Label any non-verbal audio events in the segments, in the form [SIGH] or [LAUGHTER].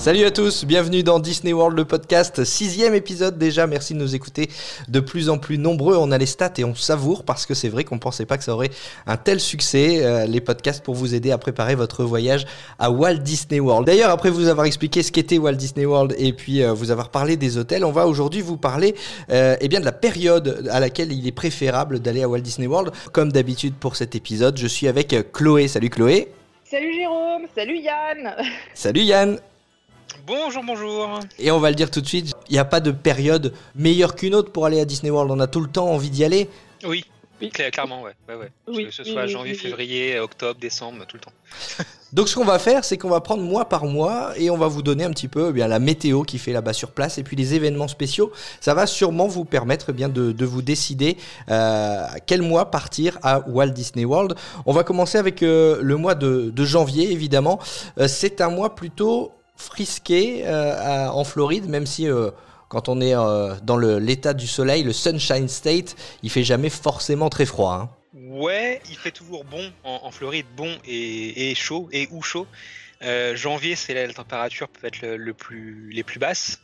Salut à tous, bienvenue dans Disney World le podcast, sixième épisode déjà, merci de nous écouter de plus en plus nombreux, on a les stats et on savoure parce que c'est vrai qu'on pensait pas que ça aurait un tel succès, euh, les podcasts pour vous aider à préparer votre voyage à Walt Disney World. D'ailleurs, après vous avoir expliqué ce qu'était Walt Disney World et puis euh, vous avoir parlé des hôtels, on va aujourd'hui vous parler euh, eh bien de la période à laquelle il est préférable d'aller à Walt Disney World. Comme d'habitude pour cet épisode, je suis avec Chloé. Salut Chloé. Salut Jérôme, salut Yann. Salut Yann. Bonjour, bonjour. Et on va le dire tout de suite, il n'y a pas de période meilleure qu'une autre pour aller à Disney World. On a tout le temps envie d'y aller. Oui, cla- clairement, ouais. ouais, ouais. Oui, que ce oui, soit oui, janvier, oui, oui. février, octobre, décembre, tout le temps. [LAUGHS] Donc ce qu'on va faire, c'est qu'on va prendre mois par mois et on va vous donner un petit peu eh bien, la météo qui fait là-bas sur place et puis les événements spéciaux. Ça va sûrement vous permettre eh bien, de, de vous décider euh, quel mois partir à Walt Disney World. On va commencer avec euh, le mois de, de janvier, évidemment. Euh, c'est un mois plutôt frisqué euh, en Floride, même si... euh, quand on est euh, dans l'état du soleil, le Sunshine State, il fait jamais forcément très froid. hein. Ouais, il fait toujours bon en, Floride, bon et, chaud, et ou chaud. Janvier, c'est la température peut être le, plus, les plus basses.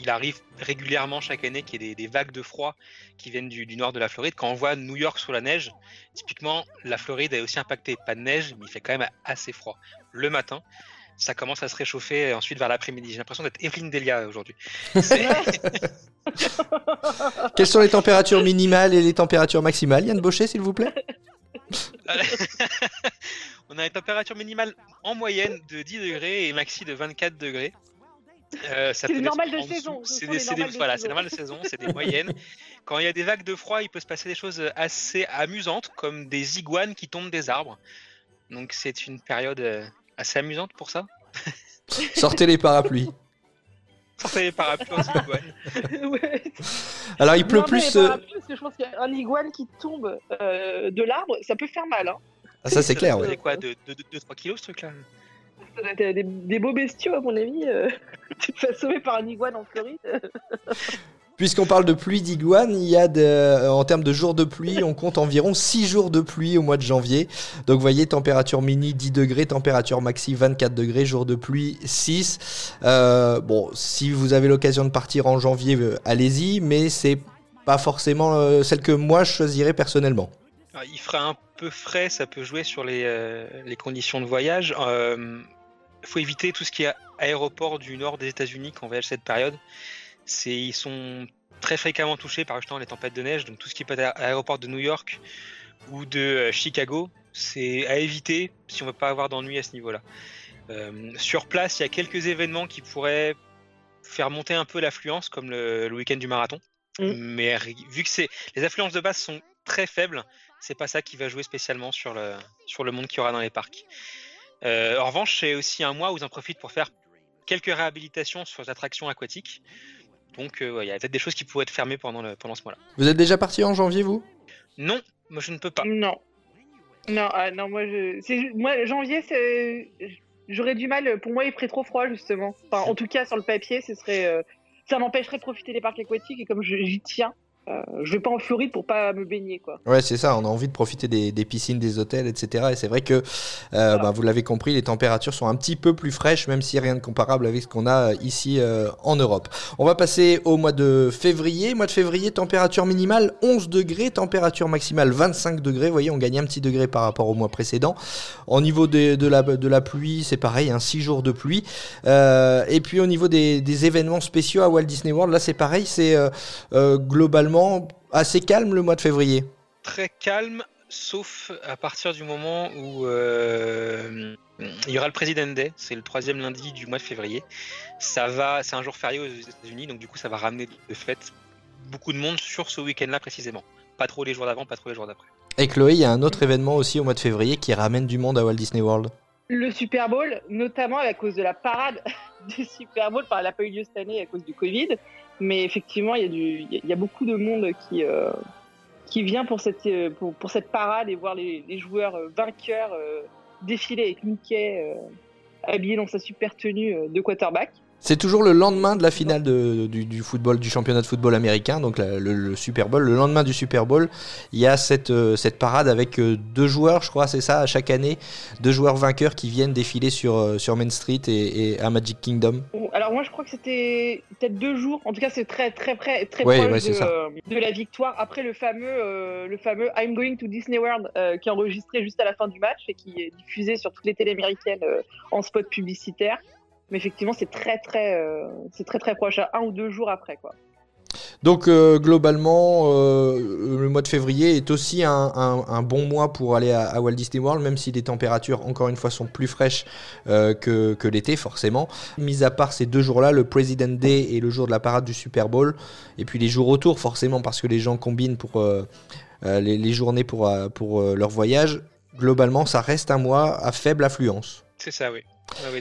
Il arrive régulièrement chaque année qu'il y ait des, des vagues de froid qui viennent du, du nord de la Floride. Quand on voit New York sous la neige, typiquement, la Floride est aussi impactée. Pas de neige, mais il fait quand même assez froid. Le matin, ça commence à se réchauffer ensuite vers l'après-midi. J'ai l'impression d'être Evelyne Delia aujourd'hui. C'est- [LAUGHS] Quelles sont les températures minimales et les températures maximales Yann Baucher, s'il vous plaît? [LAUGHS] On a une température minimale en moyenne de 10 degrés et maxi de 24 degrés. Euh, C'est normales de C'est voilà, saison. c'est normal de saison, c'est des moyennes. [LAUGHS] Quand il y a des vagues de froid, il peut se passer des choses assez amusantes, comme des iguanes qui tombent des arbres. Donc c'est une période euh, assez amusante pour ça. [LAUGHS] Sortez les parapluies. [LAUGHS] Sortez les parapluies iguanes. [LAUGHS] Ouais. Alors il pleut Non, plus. euh, rapport, parce que je pense qu'un iguane qui tombe euh, de l'arbre, ça peut faire mal. Hein. Ah, ça c'est clair. Ça ouais. quoi, de 2-3 kilos ce truc-là Ça doit être Des, des beaux bestiaux, à mon avis. euh, tu te fais sauver par un iguane en Floride. Puisqu'on parle de pluie d'iguane, il y a euh, en termes de jours de pluie, on compte environ 6 jours de pluie au mois de janvier. Donc vous voyez, température mini 10 degrés, température maxi 24 degrés, jour de pluie 6. Euh, bon, si vous avez l'occasion de partir en janvier, euh, allez-y, mais c'est pas forcément celle que moi je choisirais personnellement. Alors, il fera un peu frais, ça peut jouer sur les, les conditions de voyage. Il faut éviter tout ce qui est aéroport du nord des États-Unis quand on voyage cette période. C'est, ils sont très fréquemment touchés par justement les tempêtes de neige, donc tout ce qui peut être à aéroport de New York ou de euh, Chicago, c'est à éviter si on veut pas avoir d'ennui à ce niveau-là. Euh, sur place, il y a quelques événements qui pourraient faire monter un peu l'affluence, comme le, le week-end du marathon. Mm. Mais vu que c'est les affluences de base sont très faibles, c'est pas ça qui va jouer spécialement sur le, sur le monde qu'il y aura dans les parcs. Euh, en revanche, c'est aussi un mois où ils en profitent pour faire quelques réhabilitations sur les attractions aquatiques. Donc, euh, ouais, il y a peut-être des choses qui pourraient être fermées pendant, le, pendant ce mois-là. Vous êtes déjà parti en janvier, vous? Non, moi je ne peux pas. Non. Non, ah, non, moi, je... c'est- moi, janvier, c'est. J'aurais du mal. Pour moi, il ferait trop froid, justement. Enfin, en tout cas, sur le papier, ce serait. euh, Ça m'empêcherait de profiter des parcs aquatiques et comme je- j'y tiens, euh, je vais pas en Floride pour pas me baigner, quoi. Ouais, c'est ça, on a envie de profiter des, des piscines, des hôtels, etc. Et c'est vrai que, euh, bah, vous l'avez compris, les températures sont un petit peu plus fraîches, même si rien de comparable avec ce qu'on a euh, ici euh, en Europe. On va passer au mois de février. Mois de février, température minimale 11 degrés, température maximale 25 degrés. Vous voyez, on gagne un petit degré par rapport au mois précédent. Au niveau de, la, de la pluie, c'est pareil, 6 jours de pluie. Et puis au niveau des, des événements spéciaux à Walt Disney World, là c'est pareil, c'est euh, globalement assez calme le mois de février. Très calme, sauf à partir du moment où euh, il y aura le President Day, c'est le troisième lundi du mois de février. Ça va, c'est un jour férié aux États-Unis, donc du coup ça va ramener de fait beaucoup de monde sur ce week-end-là précisément. Pas trop les jours d'avant, pas trop les jours d'après. Et Chloé, il y a un autre événement aussi au mois de février qui ramène du monde à Walt Disney World. Le Super Bowl, notamment à cause de la parade [LAUGHS] du Super Bowl, enfin, elle n'a pas eu lieu cette année à cause du Covid, mais effectivement, il y, a beaucoup de monde qui, euh, qui vient pour cette, euh, pour, cette parade et voir les, joueurs euh, vainqueurs euh, défiler avec Mickey euh, habillé dans sa super tenue de quarterback. C'est toujours le lendemain de la finale de- du, du football, du championnat de football américain, donc la- le, le Super Bowl. Le lendemain du Super Bowl, il y a cette, euh, cette parade avec euh, deux joueurs, je crois, c'est ça, à chaque année, deux joueurs vainqueurs qui viennent défiler sur, euh, sur Main Street et, et à Magic Kingdom. Alors moi je crois que c'était peut-être deux jours. En tout cas c'est très très près, très Ouais, proche ouais, de, de la victoire. Après le fameux le fameux I'm Going to Disney World qui est enregistré juste à la fin du match et qui est diffusé sur toutes les télés américaines en spot publicitaire. Mais effectivement c'est très très euh, c'est très très proche, à un ou deux jours après quoi. Donc euh, globalement, euh, le mois de février est aussi un, un- un bon mois pour aller à, à Walt Disney World, même si les températures, encore une fois, sont plus fraîches euh, que, que l'été, forcément. Mis à part ces deux jours-là, le President Day et le jour de la parade du Super Bowl, et puis les jours autour, forcément, parce que les gens combinent pour les, les journées pour, pour leur voyage. Globalement, ça reste un mois à faible affluence. C'est ça, oui.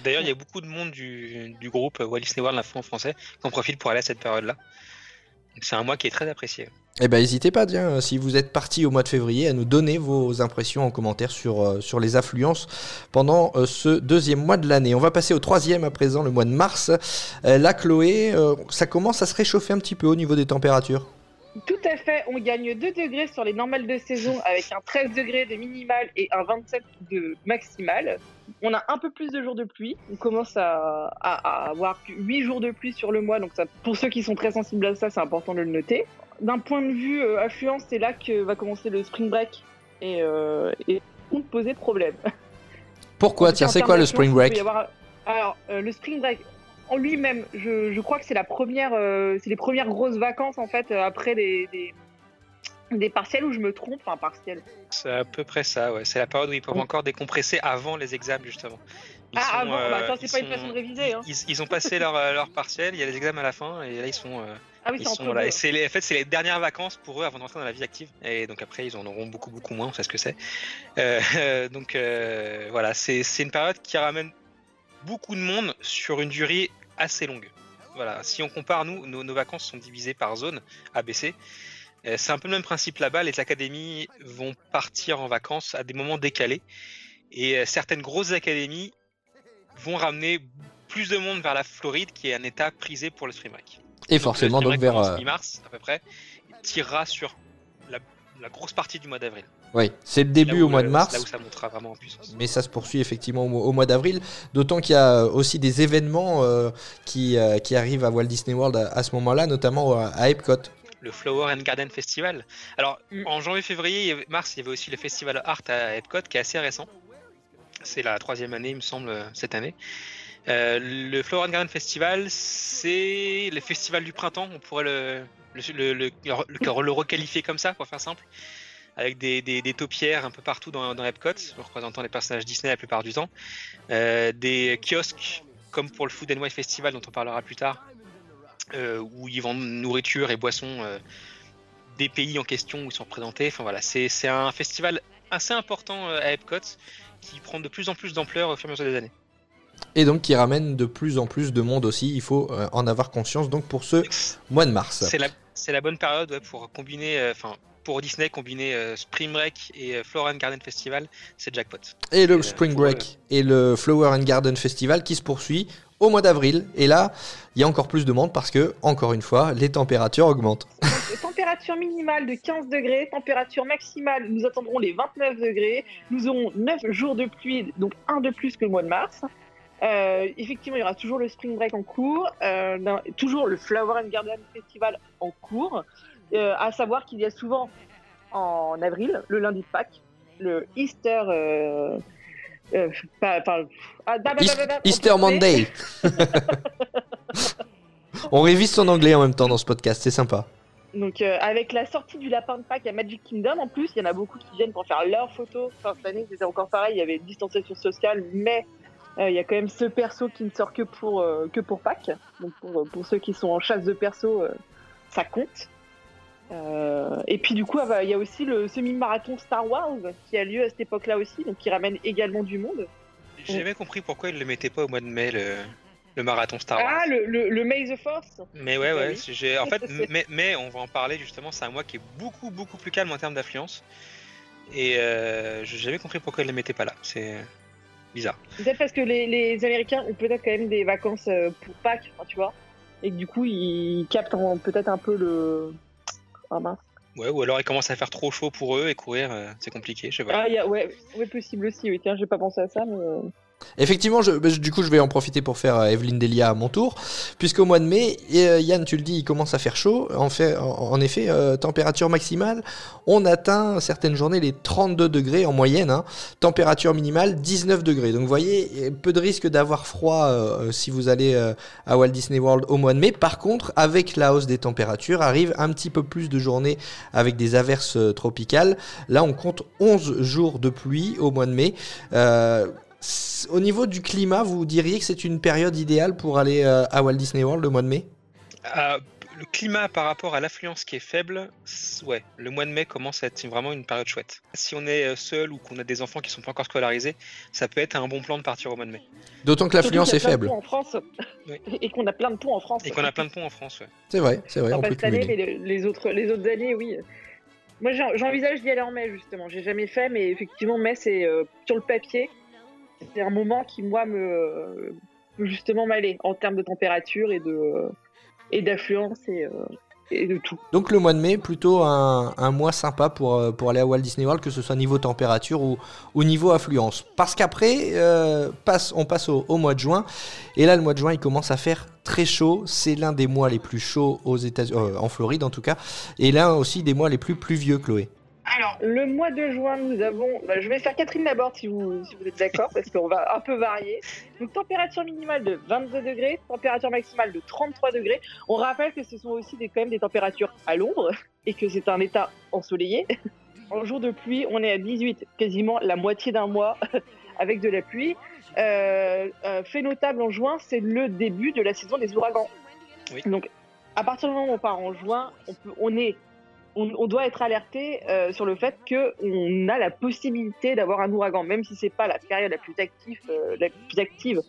D'ailleurs, il y a beaucoup de monde du, groupe Walt Disney World, l'info en français, qui en profite pour aller à cette période-là. C'est un mois qui est très apprécié. Eh ben, n'hésitez pas, euh, si vous êtes parti au mois de février, à nous donner vos impressions en commentaire sur, euh, les affluences pendant euh, ce deuxième mois de l'année. On va passer au troisième à présent, le mois de mars. Euh, là, Chloé, euh, ça commence à se réchauffer un petit peu au niveau des températures. Tout à fait, on gagne 2 degrés sur les normales de saison avec un 13 degrés de minimal et un 27 de maximal. On a un peu plus de jours de pluie, on commence à, à- à avoir 8 jours de pluie sur le mois, donc ça, pour ceux qui sont très sensibles à ça, c'est important de le noter. D'un point de vue euh, affluence, c'est là que va commencer le spring break et, euh, et on poser problème. Pourquoi? Tiens, en c'est quoi le d'affluence, spring break? avoir- Alors, euh, le spring break en lui-même, je, je crois que c'est la première, euh, c'est les premières grosses vacances en fait euh, après des, des, des partiels où je me trompe, enfin partiels. C'est à peu près ça, ouais. C'est la période où ils peuvent encore décompresser avant les examens, justement. Ils Ah, sont, avant, euh, bah, attends, c'est pas une façon de réviser. Hein. Ils, ils ont passé leur, euh, leur partiel, il y a les examens à la fin, et là, ils sont, euh, Ah oui, ils sont là. Et c'est les, en fait, c'est les dernières vacances pour eux avant d'entrer dans la vie active. Et donc après, ils en auront beaucoup, beaucoup moins, on sait ce que c'est. [LAUGHS] Donc voilà, c'est c'est une période qui ramène beaucoup de monde sur une durée assez longue. Voilà, si on compare, nous, nos, nos vacances sont divisées par zone, ABC. Euh, C'est un peu le même principe là-bas. Les académies vont partir en vacances à des moments décalés. Et euh, certaines grosses académies vont ramener plus de monde vers la Floride, qui est un état prisé pour le spring break. Et forcément, le donc vers. commence euh, mi-mars à peu près, tirera sur la, la grosse partie du mois d'avril. Oui, c'est le Là début au mois le- de Là mars. où ça montera vraiment en puissance. Mais ça se poursuit effectivement au mois, au mois d'avril, d'autant qu'il y a euh, aussi des événements euh, qui, euh, qui arrivent à Walt Disney World à, à ce moment-là, notamment à, à Epcot. Le Flower and Garden Festival. Alors, Mm. en janvier, février, avait- mars, il y avait aussi le Festival Art à Epcot, qui est assez récent. C'est la troisième année, il me semble, euh, cette année. Euh, le Flower and Garden Festival, c'est le festival du printemps. On pourrait le, le, le, le- le- le requalifier comme ça, pour faire simple. Avec des, des, des taupières un peu partout dans, dans Epcot, représentant les personnages Disney la plupart du temps. Euh, des kiosques, comme pour le Food and Wine Festival, dont on parlera plus tard, euh, où ils vendent nourriture et boissons euh, des pays en question où ils sont représentés. Enfin voilà, c'est un festival assez important à Epcot qui prend de plus en plus d'ampleur au fur et à mesure des années. Et donc qui ramène de plus en plus de monde aussi, il faut en avoir conscience donc pour ce mois de mars. C'est la, bonne période ouais, pour combiner, enfin pour Disney, combiner euh, Spring Break et euh, Flora and Garden Festival, c'est jackpot. Et le euh, Spring Break et le Flower and Garden Festival qui se poursuit au mois d'avril. Et là, il y a encore plus de monde parce que, encore une fois, les températures augmentent. [LAUGHS] Température minimale de 15 degrés, température maximale, nous attendrons les 29 degrés. Nous aurons 9 jours de pluie, donc un de plus que le mois de mars. Euh, effectivement, il y aura toujours le Spring Break en cours, euh, toujours le Flower and Garden Festival en cours. Euh, à savoir qu'il y a souvent en avril, le lundi de Pâques, le Easter. Euh, euh, pas, pas- ah, da- da- East- da- da- da- Easter on Monday. [LAUGHS] On révise son anglais en même temps dans ce podcast, c'est sympa. Donc euh, avec la sortie du lapin de Pâques à Magic Kingdom, en plus, il y en a beaucoup qui viennent pour faire leurs photos. Enfin, cette année, c'était encore pareil, il y avait distanciation sociale, mais euh, il y a quand même ce perso qui ne sort que pour, euh, que pour Pâques. Donc pour, pour ceux qui sont en chasse de perso, ça compte. Euh, et puis du coup, ah bah, il y a aussi le semi-marathon Star Wars qui a lieu à cette époque-là aussi, donc qui ramène également du monde. J'ai jamais compris pourquoi ils ne le mettaient pas au mois de mai, le, le marathon Star Wars. Ah, le, le, le May the Force Mais ouais, Bah ouais. j'ai- En fait, [LAUGHS] mais, mais on va en parler justement. C'est un mois qui est beaucoup, beaucoup plus calme en termes d'affluence. Et euh, j'ai jamais compris pourquoi ils ne le mettaient pas là. C'est bizarre. Peut-être parce que les, les Américains ont peut-être quand même des vacances euh, pour Pâques, tu vois, et que du coup ils captent en- peut-être un peu le. Ah mince. Ouais, ou alors il commence à faire trop chaud pour eux et courir, euh, c'est compliqué, je sais pas. Ah, y a, ouais, ouais, possible aussi, oui, tiens, j'ai pas pensé à ça, mais. Effectivement, je, bah, je- du coup, je vais en profiter pour faire euh, Evelyne Delia à mon tour, puisqu'au mois de mai, euh, Yann, tu le dis, il commence à faire chaud. En, fait, effet, euh, température maximale, on atteint certaines journées les 32 degrés en moyenne. hein. Température minimale 19 degrés. Donc, vous voyez, peu de risque d'avoir froid si vous allez à Walt Disney World au mois de mai. Par contre, avec la hausse des températures, arrive un petit peu plus de journées avec des averses tropicales. Là, on compte 11 jours de pluie au mois de mai. Au niveau du climat, vous diriez que c'est une période idéale pour aller euh, à Walt Disney World le mois de mai? Ah, le climat par rapport à l'affluence qui est faible, ouais, le mois de mai commence à être vraiment une période chouette. Si on est euh, seul ou qu'on a des enfants qui sont pas encore scolarisés, ça peut être un bon plan de partir au mois de mai. D'autant que l'affluence est faible. en France. Oui. [LAUGHS] Et qu'on a plein de ponts en France. Et qu'on a plein de ponts en France, ouais. C'est vrai, c'est vrai, Enfin, on pas peut cette année, mais les, autres, les autres années, oui. Moi, j'en- j'envisage d'y aller en mai, justement. J'ai jamais fait, mais effectivement, mai, c'est euh, sur le papier. C'est un moment qui, moi, me. peut justement m'aller en termes de température et de et d'affluence et, euh, et de tout. Donc le mois de mai, plutôt un, un mois sympa pour, euh, pour aller à Walt Disney World, que ce soit niveau température ou, ou niveau affluence. Parce qu'après, euh, passe, on passe au, au mois de juin. Et là, le mois de juin, il commence à faire très chaud. C'est l'un des mois les plus chauds aux États en Floride en tout cas. Et l'un aussi des mois les plus pluvieux, Chloé. Alors, le mois de juin, nous avons. bah, je vais faire Catherine Laborde si vous, si vous êtes d'accord, parce qu'on va un peu varier. Donc, température minimale de 22 degrés, température maximale de 33 degrés. On rappelle que ce sont aussi des, quand même des températures à l'ombre et que c'est un état ensoleillé. [LAUGHS] En jour de pluie, on est à 18, quasiment la moitié d'un mois [LAUGHS] avec de la pluie. Euh, euh, fait notable en juin, c'est le début de la saison des ouragans. Oui. Donc, à partir du moment où on part en juin, on, peut, on est on, on doit être alerté euh, sur le fait qu'on a la possibilité d'avoir un ouragan, même si c'est pas la période la plus active, euh, la plus active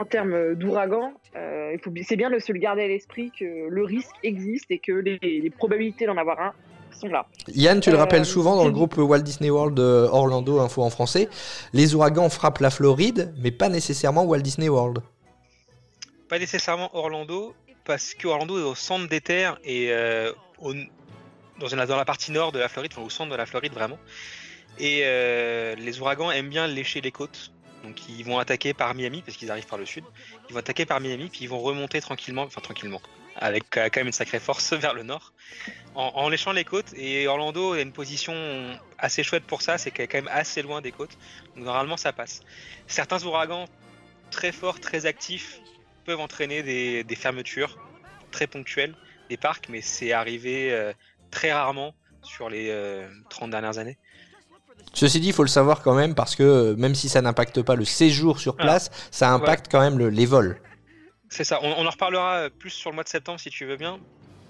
en termes d'ouragan. Euh, c'est bien de se le garder à l'esprit que le risque existe et que les, les probabilités d'en avoir un sont là. Yann, tu le rappelles souvent dans le groupe Walt Disney World Orlando Info en français, les ouragans frappent la Floride, mais pas nécessairement Walt Disney World. Pas nécessairement Orlando, parce que Orlando est au centre des terres et euh, au- dans, dans la partie nord de la Floride, enfin au centre de la Floride vraiment. Et euh, les ouragans aiment bien lécher les côtes. Donc ils vont attaquer par Miami, parce qu'ils arrivent par le sud. Ils vont attaquer par Miami, puis ils vont remonter tranquillement, enfin tranquillement, avec euh, quand même une sacrée force [LAUGHS] vers le nord, en, léchant les côtes. Et Orlando a une position assez chouette pour ça, c'est qu'elle est quand même assez loin des côtes. Donc normalement ça passe. Certains ouragans très forts, très actifs, peuvent entraîner des, des fermetures très ponctuelles des parcs, mais c'est arrivé euh, très rarement sur les euh, 30 dernières années. Ceci dit, il faut le savoir quand même, parce que euh, même si ça n'impacte pas le séjour sur Ah. place, ça impacte quand même le- les vols. C'est ça, on, on en reparlera plus sur le mois de septembre si tu veux bien,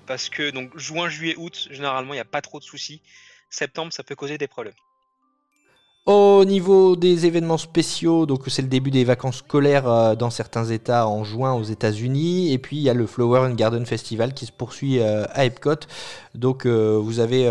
parce que donc juin, juillet, août, généralement il n'y a pas trop de soucis. Septembre, ça peut causer des problèmes. Au niveau des événements spéciaux, donc c'est le début des vacances scolaires euh, dans certains États en juin aux États-Unis, et puis il y a le Flower and Garden Festival qui se poursuit euh, à Epcot. Donc euh, vous avez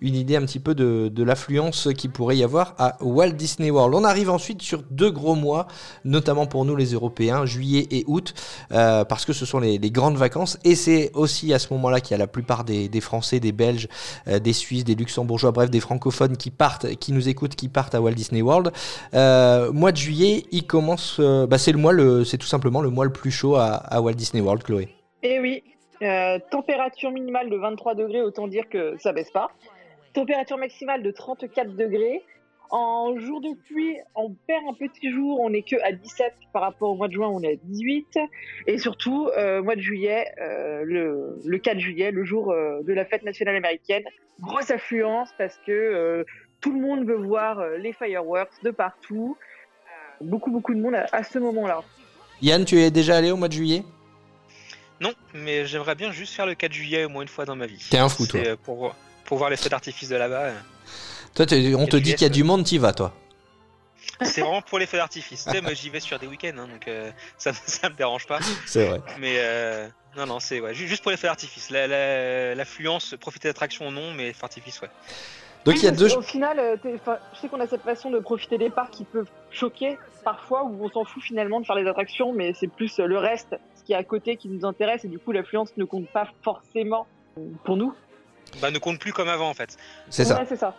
une idée un petit peu de, l'affluence qui pourrait y avoir à Walt Disney World. On arrive ensuite sur deux gros mois, notamment pour nous les Européens, juillet et août, parce que ce sont les, grandes vacances, et c'est aussi à ce moment-là qu'il y a la plupart des, des Français, des Belges, des Suisses, des Luxembourgeois, bref, des francophones qui partent, qui nous écoutent, qui partent à Walt Disney World. Euh, mois de juillet, il commence, euh, bah, c'est le mois, le, c'est tout simplement le mois le plus chaud à, Walt Disney World, Chloé. Et oui, euh, température minimale de 23 degrés, autant dire que ça baisse pas. Température maximale de 34 degrés. En jour de pluie, on perd un petit jour, on n'est que à 17 par rapport au mois de juin, on est à 18. Et surtout, mois de juillet, le, le 4 juillet, le jour de la fête nationale américaine, grosse affluence parce que tout le monde veut voir euh, les fireworks de partout. Euh, beaucoup, beaucoup de monde à, à ce moment-là. Yann, tu es déjà allé au mois de juillet? Non, mais j'aimerais bien juste faire le 4 juillet au moins une fois dans ma vie. T'es un fou, toi. euh, Pour, voir- pour voir les feux d'artifice de là-bas. Toi, on te dit qu'il y a du monde, t'y vas, toi. C'est vraiment pour les feux d'artifice. tu sais, moi j'y vais sur des week-ends, hein, donc euh, ça, [LAUGHS] ça me dérange pas. C'est vrai. Mais euh, non, non, c'est ouais, juste pour les feux d'artifice. La- la- L'affluence, profiter d'attraction, non, mais feux d'artifice, ouais. Donc Oui, il y a deux. qu'au final, euh, je sais qu'on a cette façon de profiter des parcs qui peuvent choquer parfois, où on s'en fout finalement de faire les attractions, mais c'est plus euh, le reste, ce qui est à côté, qui nous intéresse, et du coup l'affluence ne compte pas forcément pour nous. Bah, ne compte plus comme avant en fait. C'est ça. Ouais, c'est ça.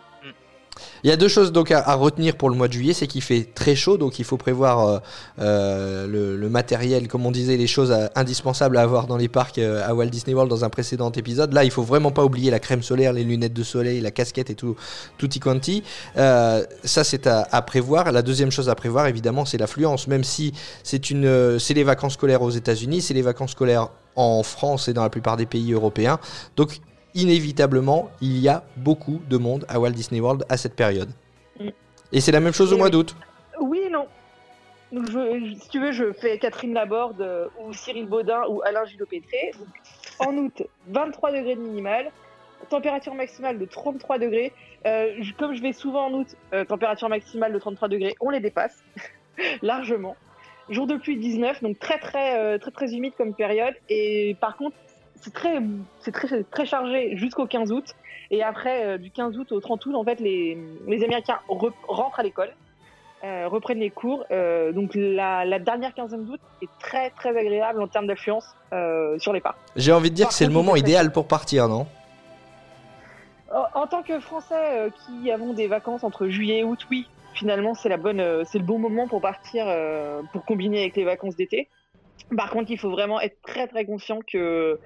Il y a deux choses donc à, retenir pour le mois de juillet, c'est qu'il fait très chaud, donc il faut prévoir euh, euh, le, matériel, comme on disait, les choses indispensables à avoir dans les parcs euh, à Walt Disney World dans un précédent épisode. Là, il faut vraiment pas oublier la crème solaire, les lunettes de soleil, la casquette et tout, tutti quanti. Ça, c'est à, à prévoir. La deuxième chose à prévoir, évidemment, c'est l'affluence, même si c'est une, c'est les vacances scolaires aux États-Unis, c'est les vacances scolaires en France et dans la plupart des pays européens. Donc inévitablement, il y a beaucoup de monde à Walt Disney World à cette période. Mm. Et c'est la même chose au mois d'août. Oui et non. Donc, je, je- si tu veux, je fais Catherine Laborde euh, ou Cyril Baudin ou Alain Gillot-Pétré. En août, 23 degrés de minimal, température maximale de 33 degrés. Euh, je- comme je vais souvent en août, euh, température maximale de 33 degrés, on les dépasse [LAUGHS] largement. Jour de pluie 19, donc très très très très humide comme période. Et par contre, c'est très c'est très très chargé jusqu'au 15 août. Et après, euh, du 15 août au 30 août, en fait, les, les Américains re- rentrent à l'école euh, reprennent les cours. Euh, donc la, la dernière quinzaine d'août est très très agréable en termes d'affluence sur les parcs. J'ai envie de dire Par que c'est le moment idéal pour partir, non? En, en tant que Français qui avons des vacances entre juillet et août, oui, finalement c'est la bonne, c'est le bon moment pour partir pour combiner avec les vacances d'été. Par contre, il faut vraiment être très très conscient que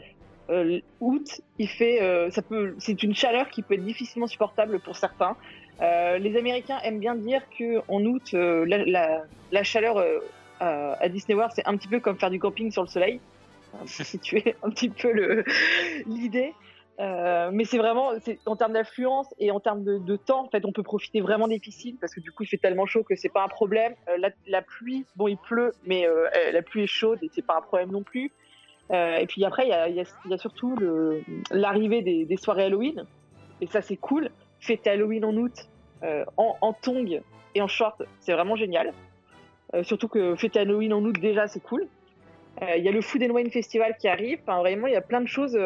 euh, août, il fait, euh, ça peut, c'est une chaleur qui peut être difficilement supportable pour certains. Euh, les Américains aiment bien dire que en août, euh, la, la, la chaleur à Disney World, c'est un petit peu comme faire du camping sur le soleil, pour [LAUGHS] situer un petit peu le l'idée. Euh, mais c'est vraiment, c'est en termes d'affluence et en termes de, de temps, en fait, on peut profiter vraiment des piscines parce que du coup, il fait tellement chaud que c'est pas un problème. Euh, la, la pluie, bon, il pleut, mais euh, la pluie est chaude et c'est pas un problème non plus. Euh, et puis après, il y a, surtout l'arrivée des, soirées Halloween. Et ça, c'est cool. Fêter Halloween en août, euh, en, en tongs et en short, c'est vraiment génial. Euh, surtout que fêter Halloween en août, déjà, c'est cool. Il y a le Food and Wine Festival qui arrive. Enfin, vraiment, il y a plein de choses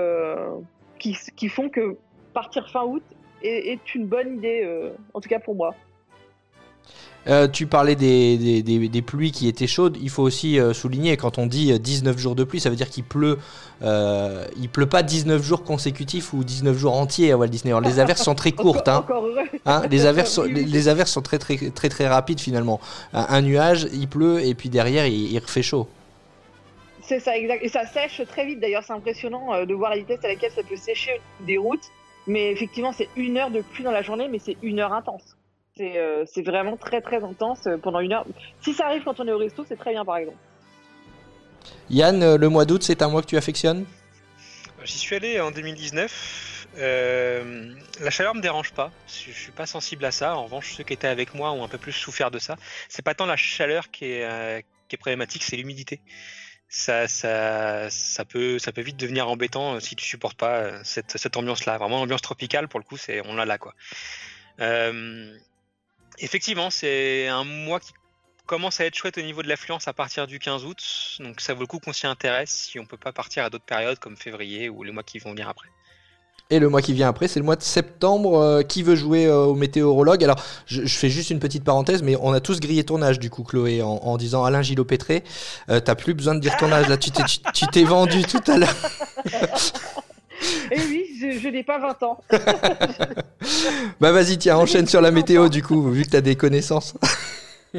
qui, font que partir fin août est, une bonne idée, en tout cas pour moi. Euh, tu parlais des, des, des- des pluies qui étaient chaudes. Il faut aussi euh, souligner, quand on dit euh, 19 jours de pluie, ça veut dire qu'il pleut. euh, il pleut pas 19 jours consécutifs ou 19 jours entiers à Walt Disney World. Les averses sont très [LAUGHS] courtes. Hein. Hein, les, [LAUGHS] averses sont, Oui, les, oui. les averses sont très très très très rapides finalement. Un, nuage, il pleut et puis derrière il, il refait chaud. C'est ça, exact. Et ça sèche très vite. D'ailleurs, c'est impressionnant euh, de voir la vitesse à laquelle ça peut sécher des routes. Mais effectivement, c'est une heure de pluie dans la journée, mais c'est une heure intense. C'est euh, c'est vraiment très très intense euh, pendant une heure. Si ça arrive quand on est au resto, c'est très bien par exemple. Yann, euh, le mois d'août, c'est un mois que tu affectionnes? J'y suis allé en 2019. euh, la chaleur me dérange pas. Je je suis pas sensible à ça. En revanche, ceux qui étaient avec moi ont un peu plus souffert de ça. C'est pas tant la chaleur qui est, euh, qui est problématique, c'est l'humidité. Ça, ça, ça peut, ça peut vite devenir embêtant si tu supportes pas cette, cette ambiance-là. Vraiment, ambiance tropicale pour le coup, c'est on l'a là quoi. Euh, effectivement, c'est un mois qui commence à être chouette au niveau de l'affluence à partir du 15 août. Donc ça vaut le coup qu'on s'y intéresse si on peut pas partir à d'autres périodes comme février ou les mois qui vont venir après. Et le mois qui vient après, c'est le mois de septembre. Euh, qui veut jouer euh, au météorologue? Alors, je, je fais juste une petite parenthèse, mais on a tous grillé ton âge, du coup, Chloé, en, en disant Alain Gillot-Pétré. Euh, T'as plus besoin de dire ton âge, là, tu t'es tu- tu t'es vendu tout à l'heure. [LAUGHS] Et oui, je, je n'ai pas 20 ans. [LAUGHS] Bah vas-y, tiens, enchaîne sur la météo, du coup, vu que t'as des connaissances. [LAUGHS]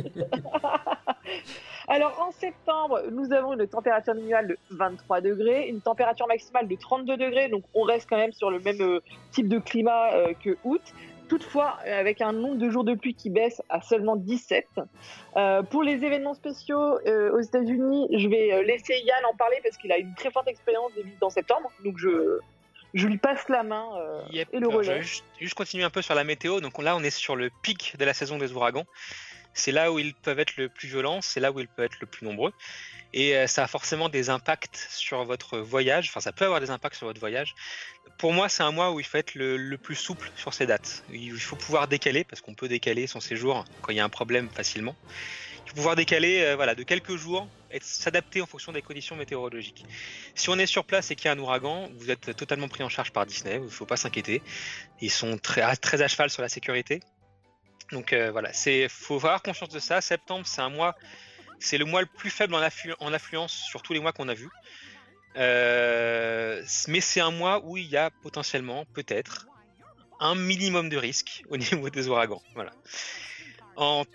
Alors en septembre, nous avons une température minimale de 23 degrés, une température maximale de 32 degrés, donc on reste quand même sur le même euh, type de climat euh, que août. Toutefois, avec un nombre de jours de pluie qui baisse à seulement 17. Euh, pour les événements spéciaux aux États-Unis, je vais laisser Yann en parler parce qu'il a une très forte expérience des visites en septembre. Donc je, je lui passe la main euh, Yep. et le Alors, je relais. vais juste, juste continuer un peu sur la météo. Donc là, on est sur le pic de la saison des ouragans. C'est là où ils peuvent être le plus violents, c'est là où ils peuvent être le plus nombreux. Et euh, ça a forcément des impacts sur votre voyage. Enfin, ça peut avoir des impacts sur votre voyage. Pour moi, c'est un mois où il faut être le, le plus souple sur ces dates. Il faut pouvoir décaler, parce qu'on peut décaler son séjour quand il y a un problème facilement. Pouvoir décaler euh, de quelques jours et s'adapter en fonction des conditions météorologiques. Si on est sur place et qu'il y a un ouragan, vous êtes totalement pris en charge par Disney, il ne faut pas s'inquiéter. Ils sont très, à cheval sur la sécurité. Donc euh, voilà, c'est faut avoir conscience de ça. Septembre, c'est un mois, c'est le mois le plus faible en, en affluence sur tous les mois qu'on a vus. Euh, mais c'est un mois où il y a potentiellement, peut-être, un minimum de risque au niveau des ouragans. Voilà. En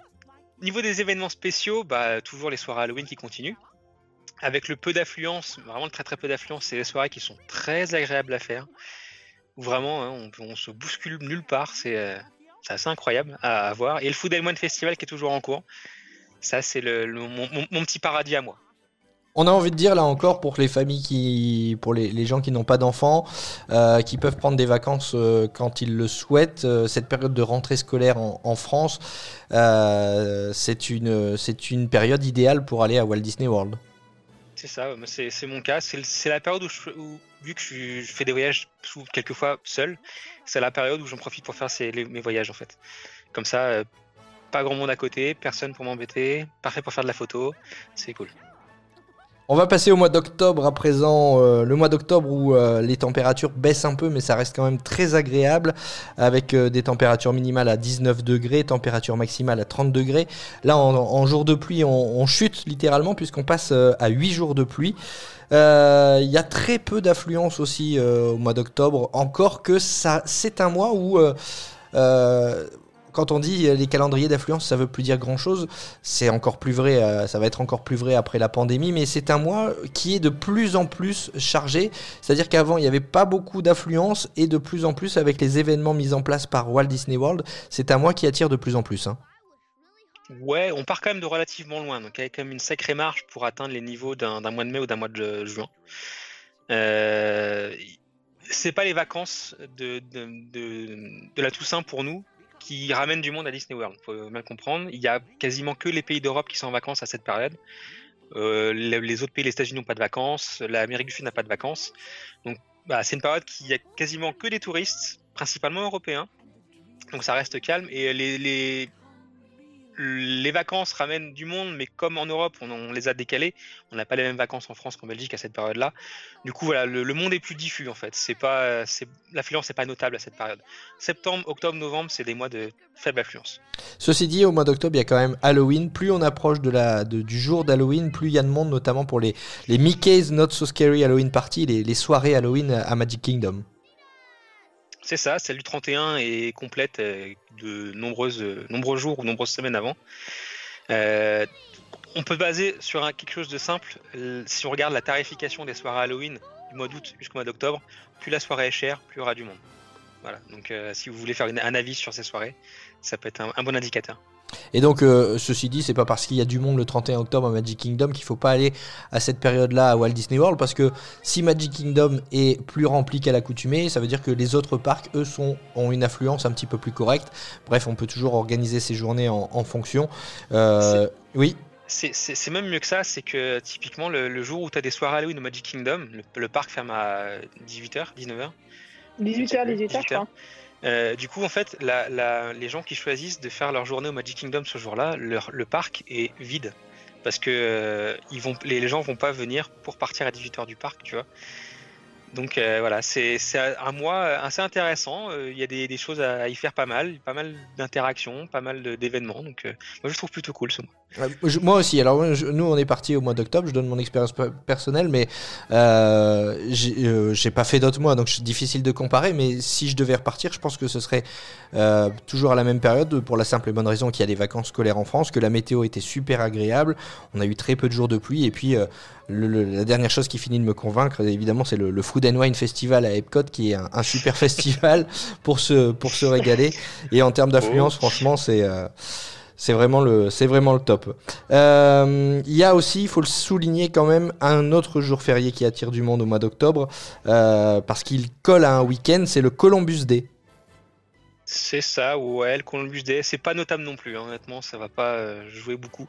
niveau des événements spéciaux, bah, toujours les soirées Halloween qui continuent. Avec le peu d'affluence, vraiment le très très peu d'affluence, c'est des soirées qui sont très agréables à faire. vraiment, hein, on, se bouscule nulle part. C'est euh, assez incroyable à, voir. Et le Food One Festival qui est toujours en cours. Ça, c'est mon, petit paradis à moi. On a envie de dire là encore pour les familles qui, pour les, gens qui n'ont pas d'enfants, euh, qui peuvent prendre des vacances euh, quand ils le souhaitent. Euh, cette période de rentrée scolaire en, France, c'est une, une période idéale pour aller à Walt Disney World. C'est ça, c'est mon cas. C'est la période où, vu que je, fais des voyages quelquefois seul, c'est la période où j'en profite pour faire mes voyages en fait. Comme ça, pas grand monde à côté, personne pour m'embêter, parfait pour faire de la photo, c'est cool. On va passer au mois d'octobre à présent, euh, le mois d'octobre où euh, les températures baissent un peu, mais ça reste quand même très agréable, avec des températures minimales à 19 degrés, température maximale à 30 degrés. Là, en, jour de pluie, on, chute littéralement puisqu'on passe à 8 jours de pluie. Euh, il y a très peu d'affluence aussi euh, au mois d'octobre, encore que ça, c'est un mois où euh, quand on dit les calendriers d'affluence, ça veut plus dire grand chose. C'est encore plus vrai, ça va être encore plus vrai après la pandémie, mais c'est un mois qui est de plus en plus chargé. C'est-à-dire qu'avant, il n'y avait pas beaucoup d'affluence et de plus en plus avec les événements mis en place par Walt Disney World, c'est un mois qui attire de plus en plus. Hein. Ouais, on part quand même de relativement loin, donc avec quand même une sacrée marge pour atteindre les niveaux d'un mois de mai ou d'un mois de juin. Euh, c'est pas les vacances de, la Toussaint pour nous qui ramènent du monde à Disney World. Faut bien comprendre. Il y a quasiment que les pays d'Europe qui sont en vacances à cette période. Euh, les, autres pays, les États-Unis n'ont pas de vacances, l'Amérique du Sud n'a pas de vacances. Donc, bah, c'est une période qui y a quasiment que des touristes, principalement européens. Donc, ça reste calme et les vacances ramènent du monde, mais comme en Europe, on, les a décalées, on n'a pas les mêmes vacances en France qu'en Belgique à cette période-là. Du coup, voilà, le, monde est plus diffus en fait. C'est pas, l'affluence n'est pas notable à cette période. Septembre, octobre, novembre, c'est des mois de faible affluence. Ceci dit, au mois d'octobre, il y a quand même Halloween. Plus on approche du jour d'Halloween, plus il y a de monde, notamment pour les, les Mickey's Not So Scary Halloween Party, les soirées Halloween à Magic Kingdom. C'est ça, celle du 31 est complète euh, de nombreuses, euh, nombreux jours ou nombreuses semaines avant. Euh, on peut baser sur quelque chose de simple. Si on regarde la tarification des soirées Halloween du mois d'août jusqu'au mois d'octobre, plus la soirée est chère, plus il y aura du monde. Voilà, donc si vous voulez faire un avis sur ces soirées, ça peut être un bon indicateur. Et donc, euh, ceci dit, c'est pas parce qu'il y a du monde le 31 octobre à Magic Kingdom qu'il faut pas aller à cette période-là à Walt Disney World, parce que si Magic Kingdom est plus rempli qu'à l'accoutumée, ça veut dire que les autres parcs, eux, sont, ont une affluence un petit peu plus correcte. Bref, on peut toujours organiser ces journées en, fonction. Euh, oui. C'est même mieux que ça, c'est que typiquement le, jour où tu as des soirées Halloween au Magic Kingdom, le, parc ferme à 18h, 19h. 18h, 18h, je crois. Euh, du coup, en fait, les gens qui choisissent de faire leur journée au Magic Kingdom ce jour-là, le parc est vide. Parce que euh, les, les, gens vont pas venir pour partir à 18h du parc, tu vois. Donc euh, voilà, c'est un mois assez intéressant. Il y a des, choses à y faire pas mal, pas mal d'interactions, pas mal d'événements. Donc moi je trouve plutôt cool ce mois. Moi aussi. Alors nous on est parti au mois d'octobre. Je donne mon expérience personnelle, mais j'ai pas fait d'autres mois, donc c'est difficile de comparer. Mais si je devais repartir, je pense que ce serait toujours à la même période pour la simple et bonne raison qu'il y a des vacances scolaires en France, que la météo était super agréable. On a eu très peu de jours de pluie et puis la dernière chose qui finit de me convaincre, évidemment, c'est le, Food and Wine Festival à Epcot, qui est un, super [LAUGHS] festival pour se, pour se régaler. Et en termes d'affluence, franchement, c'est euh, c'est vraiment le top. Euh, il y a aussi, il faut le souligner quand même, un autre jour férié qui attire du monde au mois d'octobre, euh, parce qu'il colle à un week-end, c'est le Columbus Day. C'est ça, ouais, le Columbus Day, c'est pas notable non plus, hein, honnêtement, ça va pas euh, jouer beaucoup.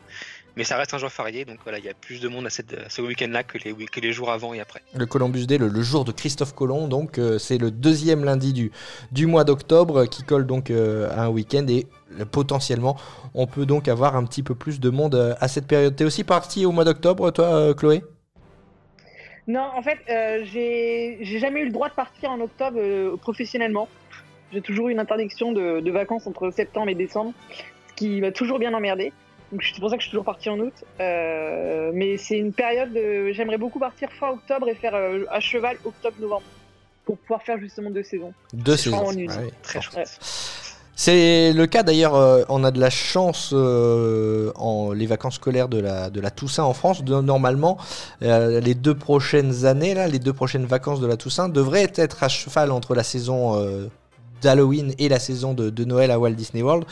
Mais ça reste un jour férié, donc voilà, il y a plus de monde à, cette, à ce week-end-là que les, que les jours avant et après. Le Columbus Day, le, le jour de Christophe Colomb, donc euh, c'est le deuxième lundi du, du mois d'octobre qui colle donc euh, à un week-end et euh, potentiellement on peut donc avoir un petit peu plus de monde euh, à cette période. T'es aussi parti au mois d'octobre, toi, euh, Chloé? Non, en fait, euh, j'ai j'ai jamais eu le droit de partir en octobre euh, professionnellement. J'ai toujours eu une interdiction de, de vacances entre septembre et décembre, ce qui m'a toujours bien emmerdé. Donc c'est pour ça que je suis toujours parti en août. Euh, mais c'est une période, de- j'aimerais beaucoup partir fin octobre et faire euh, à cheval octobre-novembre pour pouvoir faire justement deux saisons. Deux saisons. vraiment nul. Ah oui. Très chouette. C'est le cas d'ailleurs, euh, on a de la chance euh, en les vacances scolaires de la, de la Toussaint en France. De- normalement, euh, les deux prochaines années, là, les deux prochaines vacances de la Toussaint devraient être à cheval entre la saison d'Halloween et la saison de, de Noël à Walt Disney World.